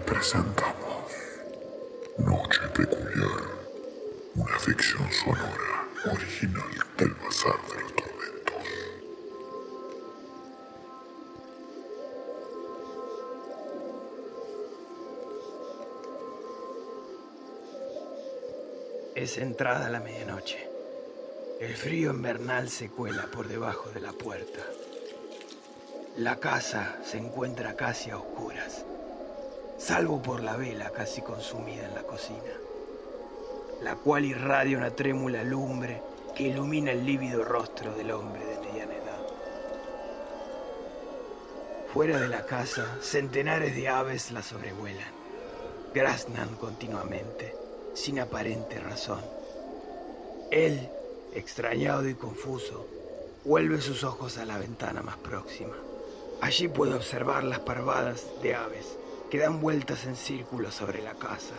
Presentamos Noche Peculiar, una ficción sonora original del Bazar de los Tormentos. Es entrada la medianoche. El frío invernal se cuela por debajo de la puerta. La casa se encuentra casi a oscuras, salvo por la vela casi consumida en la cocina, la cual irradia una trémula lumbre que ilumina el lívido rostro del hombre de mediana edad. Fuera de la casa, centenares de aves la sobrevuelan, graznan continuamente, sin aparente razón. Él, extrañado y confuso, vuelve sus ojos a la ventana más próxima. Allí puede observar las parvadas de aves que dan vueltas en círculo sobre la casa,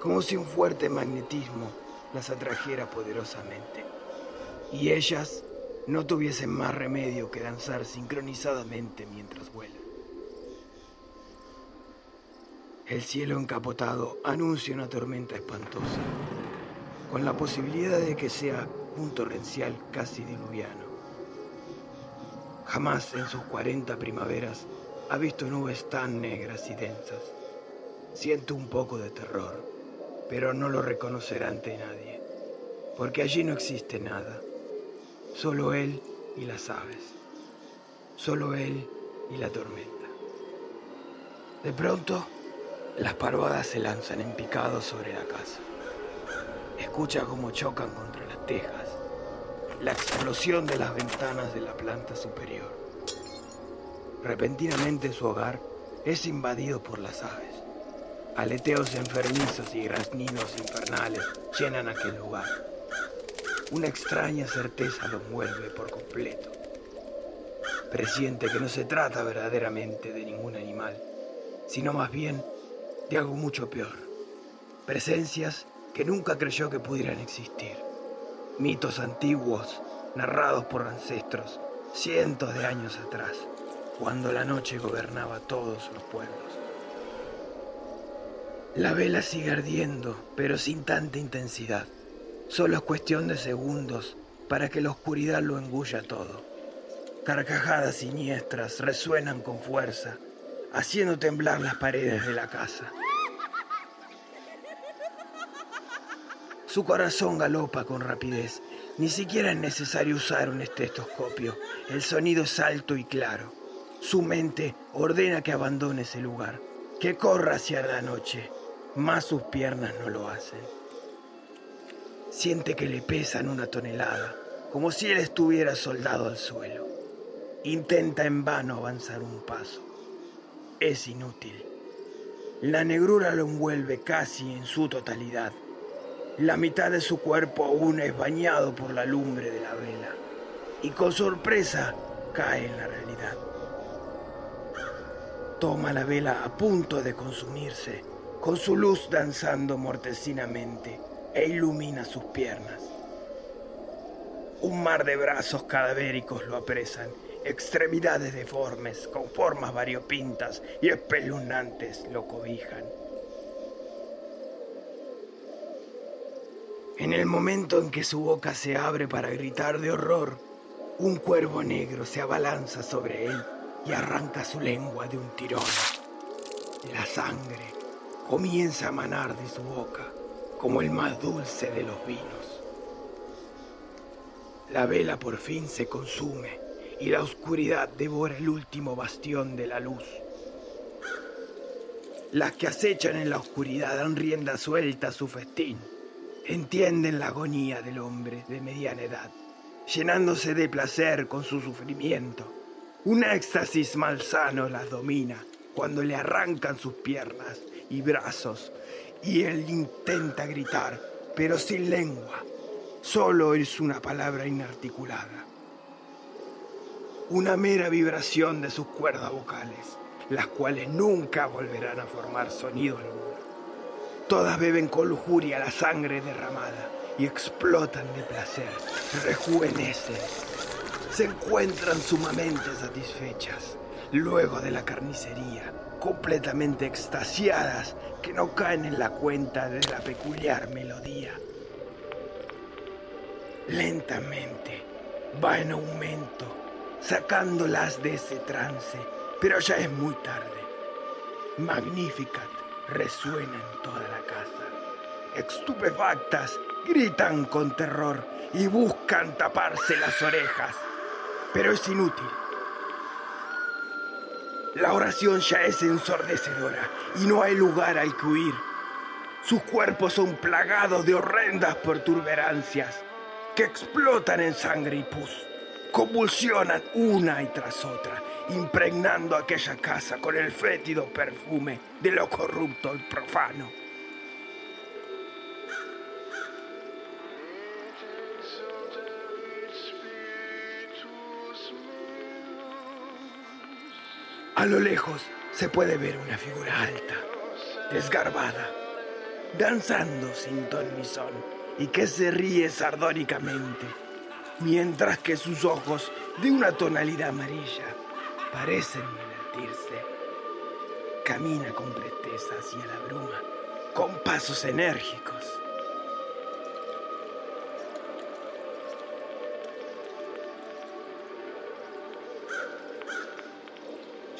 como si un fuerte magnetismo las atrajera poderosamente. Y ellas no tuviesen más remedio que danzar sincronizadamente mientras vuelan. El cielo encapotado anuncia una tormenta espantosa, con la posibilidad de que sea un torrencial casi diluviano. Jamás en sus 40 primaveras ha visto nubes tan negras y densas. Siento un poco de terror, pero no lo reconocerá ante nadie, porque allí no existe nada, solo él y las aves, solo él y la tormenta. De pronto, las parvadas se lanzan en picado sobre la casa. Escucha cómo chocan contra las tejas la explosión de las ventanas de la planta superior. Repentinamente su hogar es invadido por las aves. Aleteos enfermizos y graznidos infernales llenan aquel lugar. Una extraña certeza lo envuelve por completo. Presiente que no se trata verdaderamente de ningún animal, sino más bien de algo mucho peor. Presencias que nunca creyó que pudieran existir mitos antiguos narrados por ancestros cientos de años atrás, cuando la noche gobernaba todos los pueblos. La vela sigue ardiendo, pero sin tanta intensidad. Solo es cuestión de segundos para que la oscuridad lo engulla todo. Carcajadas siniestras resuenan con fuerza, haciendo temblar las paredes de la casa. Su corazón galopa con rapidez. Ni siquiera es necesario usar un estetoscopio. El sonido es alto y claro. Su mente ordena que abandone ese lugar, que corra hacia la noche, más sus piernas no lo hacen. Siente que le pesan una tonelada, como si él estuviera soldado al suelo. Intenta en vano avanzar un paso. Es inútil. La negrura lo envuelve casi en su totalidad. La mitad de su cuerpo aún es bañado por la lumbre de la vela y con sorpresa cae en la realidad. Toma la vela a punto de consumirse, con su luz danzando mortecinamente e ilumina sus piernas. Un mar de brazos cadavéricos lo apresan, extremidades deformes con formas variopintas y espeluznantes lo cobijan. En el momento en que su boca se abre para gritar de horror, un cuervo negro se abalanza sobre él y arranca su lengua de un tirón. La sangre comienza a manar de su boca como el más dulce de los vinos. La vela por fin se consume y la oscuridad devora el último bastión de la luz. Las que acechan en la oscuridad dan rienda suelta a su festín. Entienden la agonía del hombre de mediana edad, llenándose de placer con su sufrimiento. Un éxtasis malsano las domina cuando le arrancan sus piernas y brazos y él intenta gritar, pero sin lengua. Solo es una palabra inarticulada una mera vibración de sus cuerdas vocales, las cuales nunca volverán a formar sonido alguno. Todas beben con lujuria la sangre derramada y explotan de placer, rejuvenecen, se encuentran sumamente satisfechas luego de la carnicería, completamente extasiadas que no caen en la cuenta de la peculiar melodía. Lentamente va en aumento sacándolas de ese trance, pero ya es muy tarde. Magnificat resuena en toda la casa. Estupefactas gritan con terror y buscan taparse las orejas, pero es inútil. La oración ya es ensordecedora y no hay lugar al que huir. Sus cuerpos son plagados de horrendas perturberancias que explotan en sangre y pus convulsionan una y tras otra, impregnando aquella casa con el fétido perfume de lo corrupto y profano. A lo lejos se puede ver una figura alta, desgarbada, danzando sin ton ni son y que se ríe sardónicamente mientras que sus ojos, de una tonalidad amarilla, parecen divertirse. Camina con presteza hacia la bruma, con pasos enérgicos.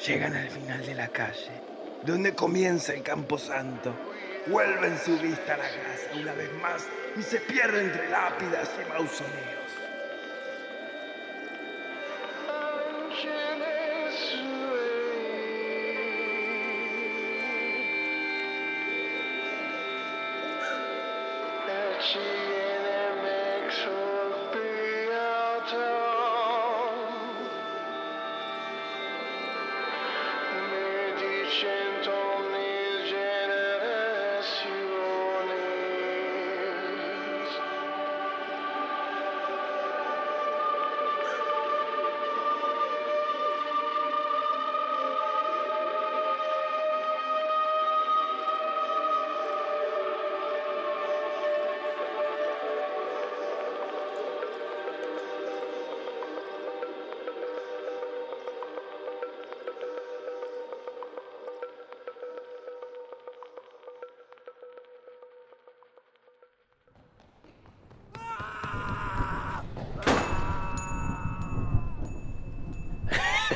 Llegan al final de la calle, donde comienza el camposanto. Vuelven su vista a la casa una vez más y se pierden entre lápidas y mausoleos.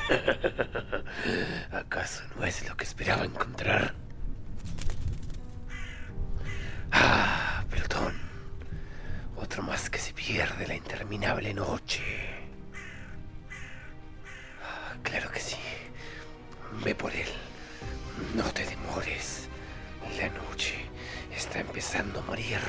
¿Acaso no es lo que esperaba encontrar? Ah, pelotón. Otro más que se pierde la interminable noche. Ah, claro que sí. Ve por él. No te demores. La noche está empezando a morir.